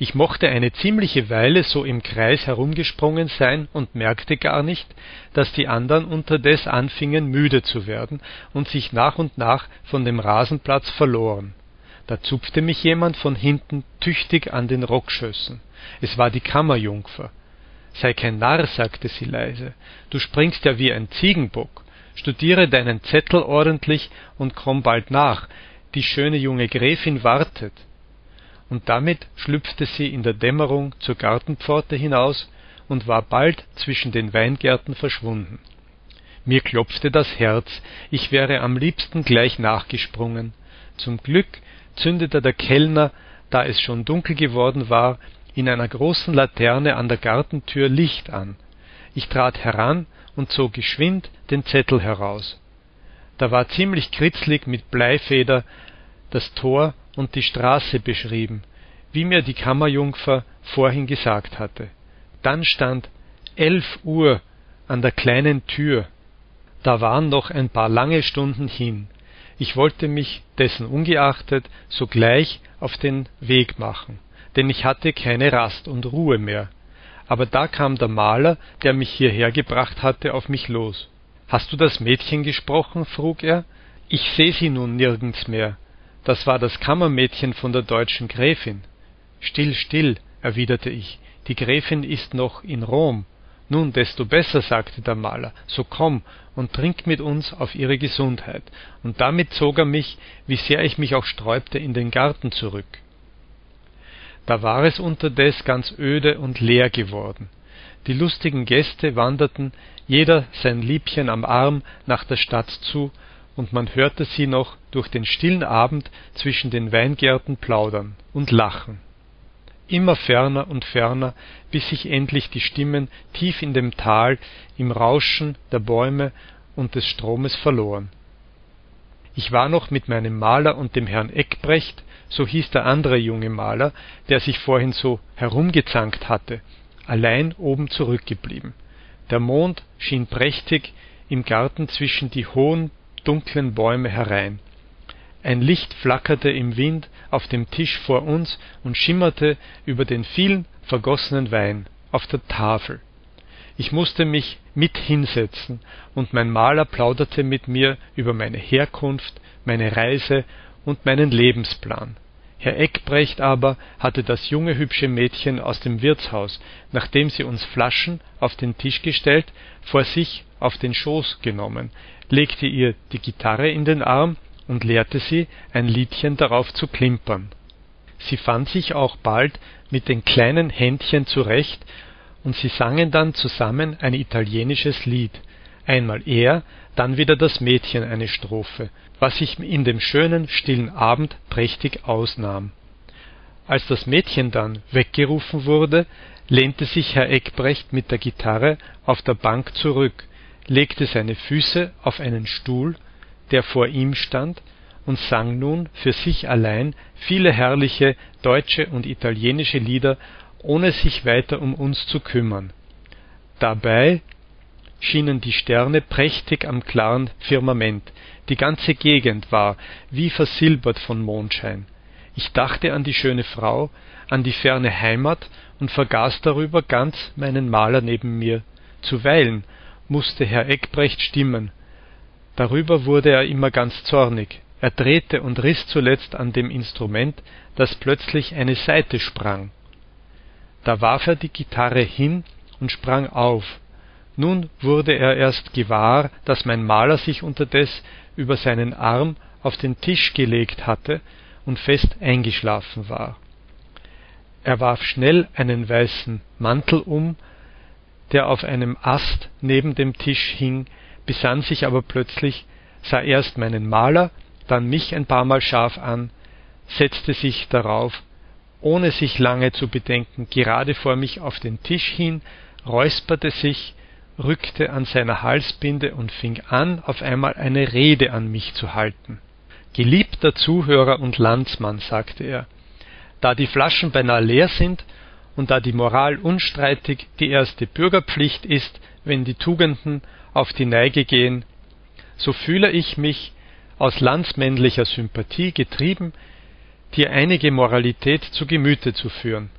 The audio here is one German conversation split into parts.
Ich mochte eine ziemliche Weile so im Kreis herumgesprungen sein und merkte gar nicht, dass die andern unterdes anfingen müde zu werden und sich nach und nach von dem Rasenplatz verloren. Da zupfte mich jemand von hinten tüchtig an den Rockschößen. Es war die Kammerjungfer. Sei kein Narr, sagte sie leise, du springst ja wie ein Ziegenbock. Studiere deinen Zettel ordentlich und komm bald nach, die schöne junge Gräfin wartet und damit schlüpfte sie in der Dämmerung zur Gartenpforte hinaus und war bald zwischen den Weingärten verschwunden. Mir klopfte das Herz, ich wäre am liebsten gleich nachgesprungen. Zum Glück zündete der Kellner, da es schon dunkel geworden war, in einer großen Laterne an der Gartentür Licht an. Ich trat heran und zog geschwind den Zettel heraus. Da war ziemlich kritzlig mit Bleifeder das Tor und die Straße beschrieben, wie mir die Kammerjungfer vorhin gesagt hatte. Dann stand elf Uhr an der kleinen Tür. Da waren noch ein paar lange Stunden hin. Ich wollte mich dessen ungeachtet sogleich auf den Weg machen, denn ich hatte keine Rast und Ruhe mehr. Aber da kam der Maler, der mich hierher gebracht hatte, auf mich los. Hast du das Mädchen gesprochen? frug er. Ich seh sie nun nirgends mehr das war das Kammermädchen von der deutschen Gräfin. Still, still, erwiderte ich, die Gräfin ist noch in Rom. Nun, desto besser, sagte der Maler, so komm und trink mit uns auf ihre Gesundheit, und damit zog er mich, wie sehr ich mich auch sträubte, in den Garten zurück. Da war es unterdes ganz öde und leer geworden. Die lustigen Gäste wanderten, jeder sein Liebchen am Arm, nach der Stadt zu, und man hörte sie noch durch den stillen Abend zwischen den Weingärten plaudern und lachen. Immer ferner und ferner, bis sich endlich die Stimmen tief in dem Tal im Rauschen der Bäume und des Stromes verloren. Ich war noch mit meinem Maler und dem Herrn Eckbrecht, so hieß der andere junge Maler, der sich vorhin so herumgezankt hatte, allein oben zurückgeblieben. Der Mond schien prächtig im Garten zwischen die hohen dunklen Bäume herein. Ein Licht flackerte im Wind auf dem Tisch vor uns und schimmerte über den vielen vergossenen Wein auf der Tafel. Ich musste mich mit hinsetzen, und mein Maler plauderte mit mir über meine Herkunft, meine Reise und meinen Lebensplan. Herr Eckbrecht aber hatte das junge hübsche Mädchen aus dem Wirtshaus, nachdem sie uns Flaschen auf den Tisch gestellt, vor sich auf den Schoß genommen, legte ihr die Gitarre in den Arm und lehrte sie, ein Liedchen darauf zu klimpern. Sie fand sich auch bald mit den kleinen Händchen zurecht, und sie sangen dann zusammen ein italienisches Lied, einmal er, dann wieder das Mädchen eine Strophe, was sich in dem schönen, stillen Abend prächtig ausnahm. Als das Mädchen dann weggerufen wurde, lehnte sich Herr Eckbrecht mit der Gitarre auf der Bank zurück legte seine Füße auf einen Stuhl, der vor ihm stand, und sang nun für sich allein viele herrliche deutsche und italienische Lieder, ohne sich weiter um uns zu kümmern. Dabei schienen die Sterne prächtig am klaren Firmament, die ganze Gegend war wie versilbert von Mondschein. Ich dachte an die schöne Frau, an die ferne Heimat und vergaß darüber ganz meinen Maler neben mir. Zuweilen musste Herr Eckbrecht stimmen. Darüber wurde er immer ganz zornig. Er drehte und riß zuletzt an dem Instrument, das plötzlich eine Saite sprang. Da warf er die Gitarre hin und sprang auf. Nun wurde er erst gewahr, dass mein Maler sich unterdes über seinen Arm auf den Tisch gelegt hatte und fest eingeschlafen war. Er warf schnell einen weißen Mantel um, der auf einem Ast neben dem Tisch hing, besann sich aber plötzlich, sah erst meinen Maler, dann mich ein paarmal scharf an, setzte sich darauf, ohne sich lange zu bedenken, gerade vor mich auf den Tisch hin, räusperte sich, rückte an seiner Halsbinde und fing an, auf einmal eine Rede an mich zu halten. Geliebter Zuhörer und Landsmann, sagte er, da die Flaschen beinahe leer sind und da die Moral unstreitig die erste Bürgerpflicht ist, wenn die Tugenden auf die Neige gehen, so fühle ich mich aus landsmännlicher Sympathie getrieben, dir einige Moralität zu Gemüte zu führen.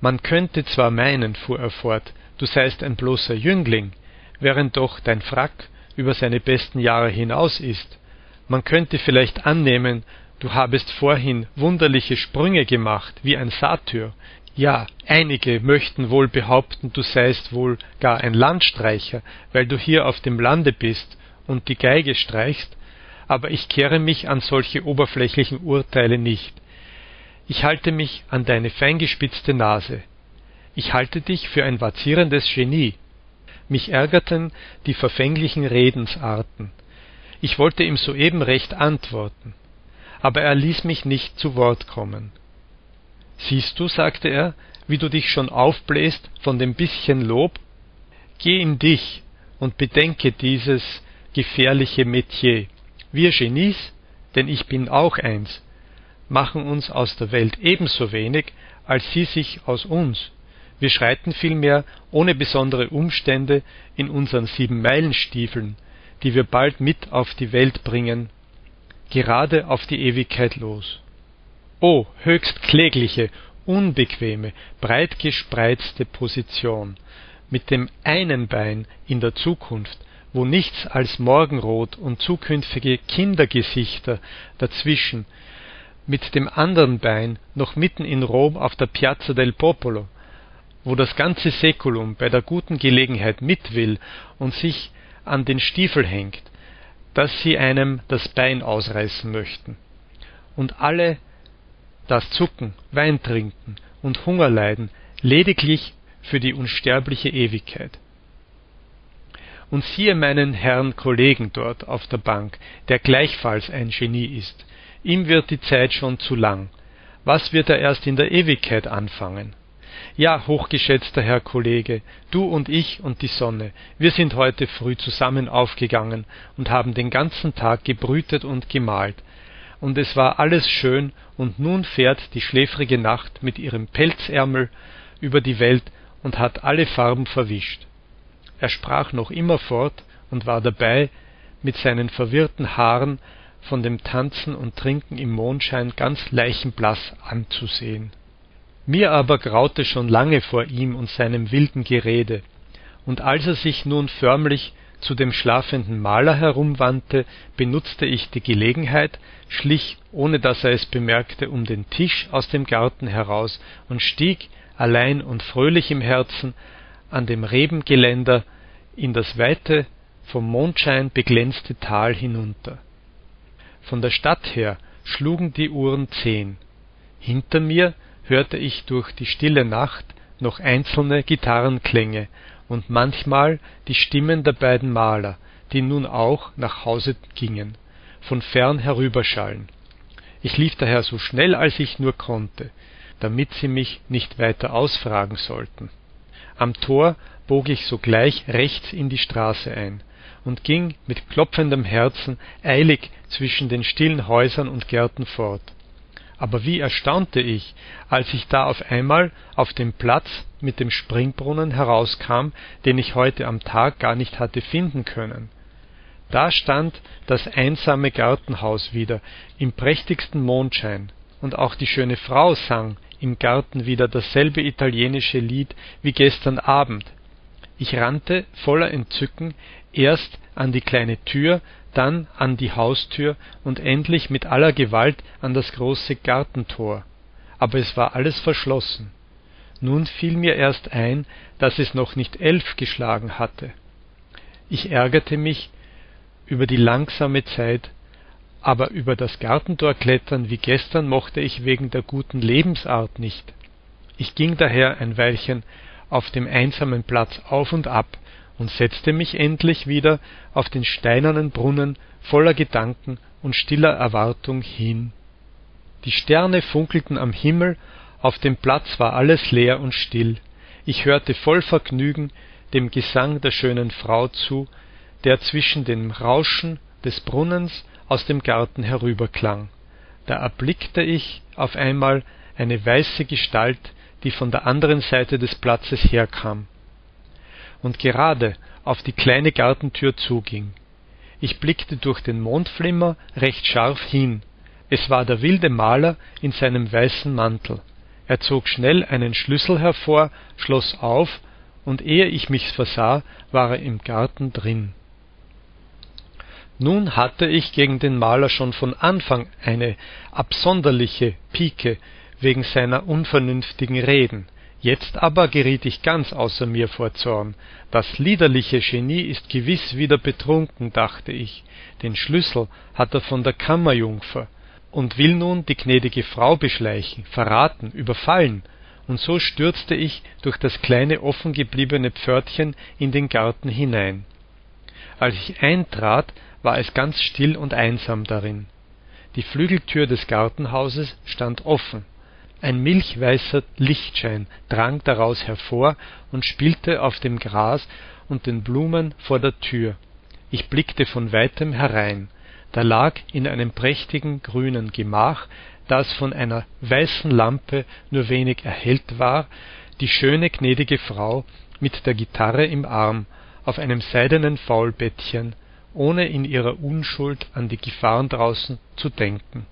Man könnte zwar meinen, fuhr er fort, du seist ein bloßer Jüngling, während doch dein Frack über seine besten Jahre hinaus ist. Man könnte vielleicht annehmen, du habest vorhin wunderliche Sprünge gemacht, wie ein Satyr. Ja, einige möchten wohl behaupten, du seist wohl gar ein Landstreicher, weil du hier auf dem Lande bist und die Geige streichst, aber ich kehre mich an solche oberflächlichen Urteile nicht. Ich halte mich an deine feingespitzte Nase. Ich halte dich für ein vazierendes Genie. Mich ärgerten die verfänglichen Redensarten. Ich wollte ihm soeben recht antworten, aber er ließ mich nicht zu Wort kommen. Siehst du, sagte er, wie du dich schon aufbläst von dem bisschen Lob? Geh in dich und bedenke dieses gefährliche Metier. Wir Genies, denn ich bin auch eins, machen uns aus der Welt ebenso wenig, als sie sich aus uns. Wir schreiten vielmehr ohne besondere Umstände in unseren Sieben-Meilen-Stiefeln, die wir bald mit auf die Welt bringen, gerade auf die Ewigkeit los. O höchst klägliche, unbequeme, breitgespreizte Position, mit dem einen Bein in der Zukunft, wo nichts als Morgenrot und zukünftige Kindergesichter dazwischen, mit dem anderen Bein noch mitten in Rom auf der Piazza del Popolo, wo das ganze Säkulum bei der guten Gelegenheit mit will und sich an den Stiefel hängt, dass sie einem das Bein ausreißen möchten. Und alle das Zucken, Wein trinken und Hunger leiden, lediglich für die unsterbliche Ewigkeit. Und siehe meinen Herrn Kollegen dort auf der Bank, der gleichfalls ein Genie ist. Ihm wird die Zeit schon zu lang. Was wird er erst in der Ewigkeit anfangen? Ja, hochgeschätzter Herr Kollege, du und ich und die Sonne, wir sind heute früh zusammen aufgegangen und haben den ganzen Tag gebrütet und gemalt, und es war alles schön, und nun fährt die schläfrige Nacht mit ihrem Pelzärmel über die Welt und hat alle Farben verwischt. Er sprach noch immer fort und war dabei, mit seinen verwirrten Haaren von dem Tanzen und Trinken im Mondschein ganz leichenblaß anzusehen. Mir aber graute schon lange vor ihm und seinem wilden Gerede, und als er sich nun förmlich zu dem schlafenden Maler herumwandte, benutzte ich die Gelegenheit, schlich, ohne dass er es bemerkte, um den Tisch aus dem Garten heraus und stieg, allein und fröhlich im Herzen, an dem Rebengeländer in das weite, vom Mondschein beglänzte Tal hinunter. Von der Stadt her schlugen die Uhren zehn. Hinter mir hörte ich durch die stille Nacht noch einzelne Gitarrenklänge und manchmal die Stimmen der beiden Maler, die nun auch nach Hause gingen, von fern herüberschallen. Ich lief daher so schnell als ich nur konnte, damit sie mich nicht weiter ausfragen sollten. Am Tor bog ich sogleich rechts in die Straße ein und ging mit klopfendem Herzen eilig zwischen den stillen Häusern und Gärten fort aber wie erstaunte ich, als ich da auf einmal auf dem Platz mit dem Springbrunnen herauskam, den ich heute am Tag gar nicht hatte finden können. Da stand das einsame Gartenhaus wieder im prächtigsten Mondschein, und auch die schöne Frau sang im Garten wieder dasselbe italienische Lied wie gestern Abend. Ich rannte voller Entzücken erst an die kleine Tür, dann an die Haustür und endlich mit aller Gewalt an das große Gartentor, aber es war alles verschlossen. Nun fiel mir erst ein, dass es noch nicht elf geschlagen hatte. Ich ärgerte mich über die langsame Zeit, aber über das Gartentor klettern wie gestern mochte ich wegen der guten Lebensart nicht. Ich ging daher ein Weilchen auf dem einsamen Platz auf und ab, und setzte mich endlich wieder auf den steinernen Brunnen voller Gedanken und stiller Erwartung hin. Die Sterne funkelten am Himmel, auf dem Platz war alles leer und still, ich hörte voll Vergnügen dem Gesang der schönen Frau zu, der zwischen dem Rauschen des Brunnens aus dem Garten herüberklang. Da erblickte ich auf einmal eine weiße Gestalt, die von der anderen Seite des Platzes herkam und gerade auf die kleine Gartentür zuging. Ich blickte durch den Mondflimmer recht scharf hin. Es war der wilde Maler in seinem weißen Mantel. er zog schnell einen Schlüssel hervor, schloss auf, und ehe ich mich's versah, war er im Garten drin. Nun hatte ich gegen den Maler schon von Anfang eine absonderliche Pike wegen seiner unvernünftigen Reden. Jetzt aber geriet ich ganz außer mir vor Zorn. Das liederliche Genie ist gewiss wieder betrunken, dachte ich. Den Schlüssel hat er von der Kammerjungfer und will nun die gnädige Frau beschleichen, verraten, überfallen. Und so stürzte ich durch das kleine offengebliebene Pförtchen in den Garten hinein. Als ich eintrat, war es ganz still und einsam darin. Die Flügeltür des Gartenhauses stand offen. Ein milchweißer Lichtschein drang daraus hervor und spielte auf dem Gras und den Blumen vor der Tür. Ich blickte von weitem herein. Da lag in einem prächtigen grünen Gemach, das von einer weißen Lampe nur wenig erhellt war, die schöne gnädige Frau mit der Gitarre im Arm auf einem seidenen Faulbettchen ohne in ihrer Unschuld an die Gefahren draußen zu denken.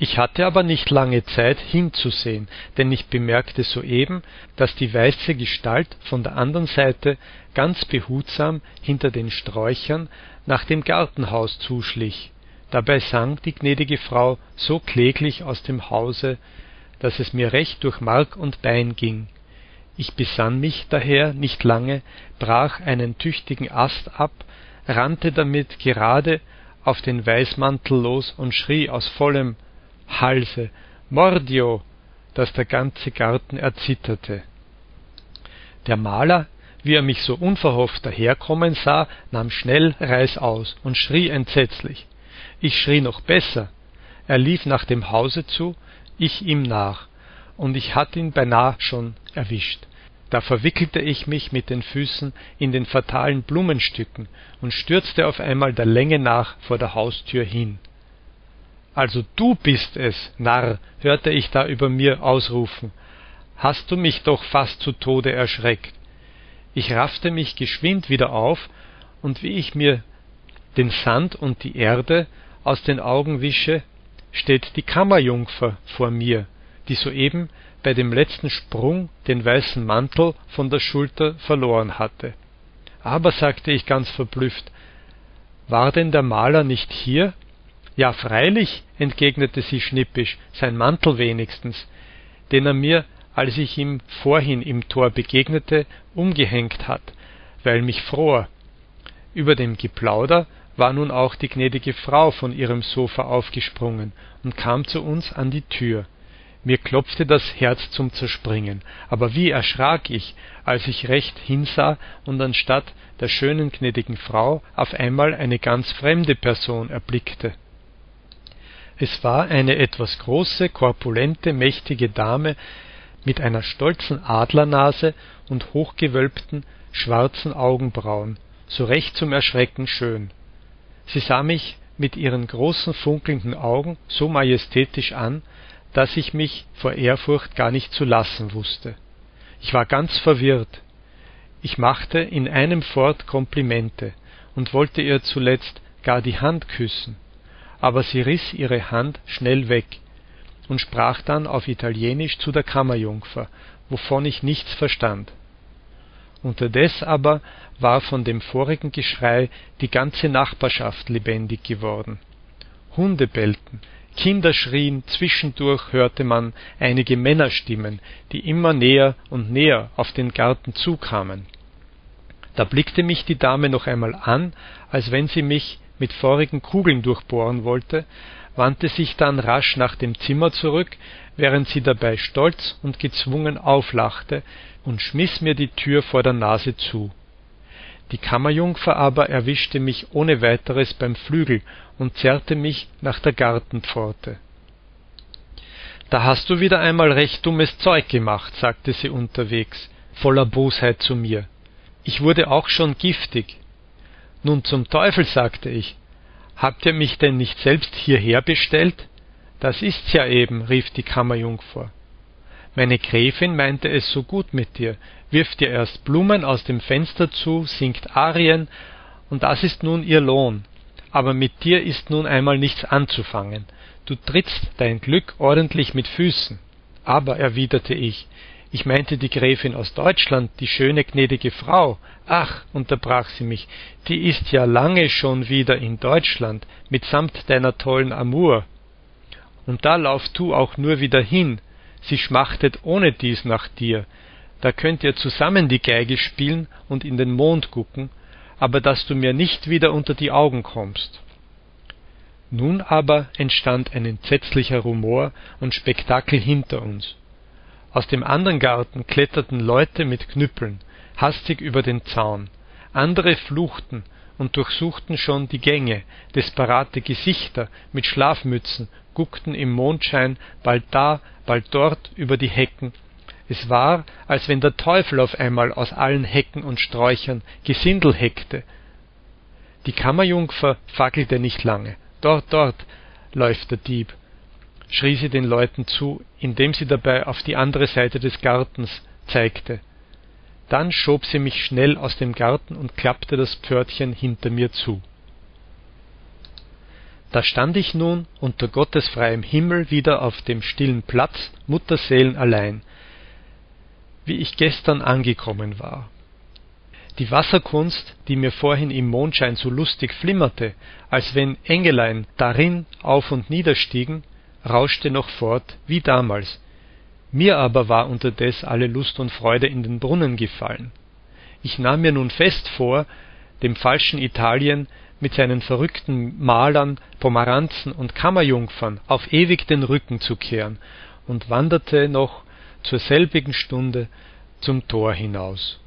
Ich hatte aber nicht lange Zeit hinzusehen, denn ich bemerkte soeben, dass die weiße Gestalt von der andern Seite ganz behutsam hinter den Sträuchern nach dem Gartenhaus zuschlich. Dabei sang die gnädige Frau so kläglich aus dem Hause, dass es mir recht durch Mark und Bein ging ich besann mich daher nicht lange, brach einen tüchtigen Ast ab, rannte damit gerade auf den Weißmantel los und schrie aus vollem Halse Mordio, dass der ganze Garten erzitterte. Der Maler, wie er mich so unverhofft daherkommen sah, nahm schnell Reißaus und schrie entsetzlich. Ich schrie noch besser. Er lief nach dem Hause zu, ich ihm nach, und ich hatt ihn beinah schon erwischt da verwickelte ich mich mit den Füßen in den fatalen Blumenstücken und stürzte auf einmal der Länge nach vor der Haustür hin. Also du bist es, Narr, hörte ich da über mir ausrufen. Hast du mich doch fast zu Tode erschreckt. Ich raffte mich geschwind wieder auf, und wie ich mir den Sand und die Erde aus den Augen wische, steht die Kammerjungfer vor mir, die soeben bei dem letzten Sprung den weißen Mantel von der Schulter verloren hatte. Aber, sagte ich ganz verblüfft, war denn der Maler nicht hier? Ja, freilich, entgegnete sie schnippisch, sein Mantel wenigstens, den er mir, als ich ihm vorhin im Tor begegnete, umgehängt hat, weil mich fror. Über dem Geplauder war nun auch die gnädige Frau von ihrem Sofa aufgesprungen und kam zu uns an die Tür. Mir klopfte das Herz zum Zerspringen, aber wie erschrak ich, als ich recht hinsah und anstatt der schönen gnädigen Frau auf einmal eine ganz fremde Person erblickte. Es war eine etwas große, korpulente, mächtige Dame mit einer stolzen Adlernase und hochgewölbten, schwarzen Augenbrauen, so recht zum Erschrecken schön. Sie sah mich mit ihren großen funkelnden Augen so majestätisch an, dass ich mich vor Ehrfurcht gar nicht zu lassen wusste. Ich war ganz verwirrt. Ich machte in einem fort Komplimente und wollte ihr zuletzt gar die Hand küssen, aber sie riß ihre Hand schnell weg und sprach dann auf Italienisch zu der Kammerjungfer, wovon ich nichts verstand. Unterdes aber war von dem vorigen Geschrei die ganze Nachbarschaft lebendig geworden. Hunde bellten, Kinder schrien, zwischendurch hörte man einige Männerstimmen, die immer näher und näher auf den Garten zukamen. Da blickte mich die Dame noch einmal an, als wenn sie mich mit feurigen Kugeln durchbohren wollte, wandte sich dann rasch nach dem Zimmer zurück, während sie dabei stolz und gezwungen auflachte und schmiß mir die Tür vor der Nase zu. Die Kammerjungfer aber erwischte mich ohne weiteres beim Flügel und zerrte mich nach der Gartenpforte. Da hast du wieder einmal recht dummes Zeug gemacht, sagte sie unterwegs, voller Bosheit zu mir. Ich wurde auch schon giftig. Nun zum Teufel, sagte ich. Habt ihr mich denn nicht selbst hierher bestellt? Das ist's ja eben, rief die Kammerjungfer. Meine Gräfin meinte es so gut mit dir, wirft dir erst Blumen aus dem Fenster zu, singt Arien, und das ist nun ihr Lohn. Aber mit dir ist nun einmal nichts anzufangen. du trittst dein Glück ordentlich mit Füßen. Aber, erwiderte ich, ich meinte die Gräfin aus Deutschland, die schöne gnädige Frau. Ach, unterbrach sie mich, die ist ja lange schon wieder in Deutschland, mitsamt deiner tollen Amour. Und da lauf du auch nur wieder hin, sie schmachtet ohnedies nach dir. Da könnt ihr zusammen die Geige spielen und in den Mond gucken, aber dass du mir nicht wieder unter die Augen kommst. Nun aber entstand ein entsetzlicher Rumor und Spektakel hinter uns. Aus dem anderen Garten kletterten Leute mit Knüppeln hastig über den Zaun, andere fluchten und durchsuchten schon die Gänge, desperate Gesichter mit Schlafmützen guckten im Mondschein bald da, bald dort über die Hecken, es war, als wenn der Teufel auf einmal aus allen Hecken und Sträuchern Gesindel heckte. Die Kammerjungfer fackelte nicht lange. Dort, dort läuft der Dieb schrie sie den Leuten zu, indem sie dabei auf die andere Seite des Gartens zeigte. Dann schob sie mich schnell aus dem Garten und klappte das Pförtchen hinter mir zu. Da stand ich nun unter Gottes freiem Himmel wieder auf dem stillen Platz, mutterseelenallein, wie ich gestern angekommen war. Die Wasserkunst, die mir vorhin im Mondschein so lustig flimmerte, als wenn Engelein darin auf und niederstiegen, rauschte noch fort wie damals, mir aber war unterdes alle Lust und Freude in den Brunnen gefallen. Ich nahm mir nun fest vor, dem falschen Italien mit seinen verrückten Malern, Pomeranzen und Kammerjungfern auf ewig den Rücken zu kehren und wanderte noch zur selbigen Stunde zum Tor hinaus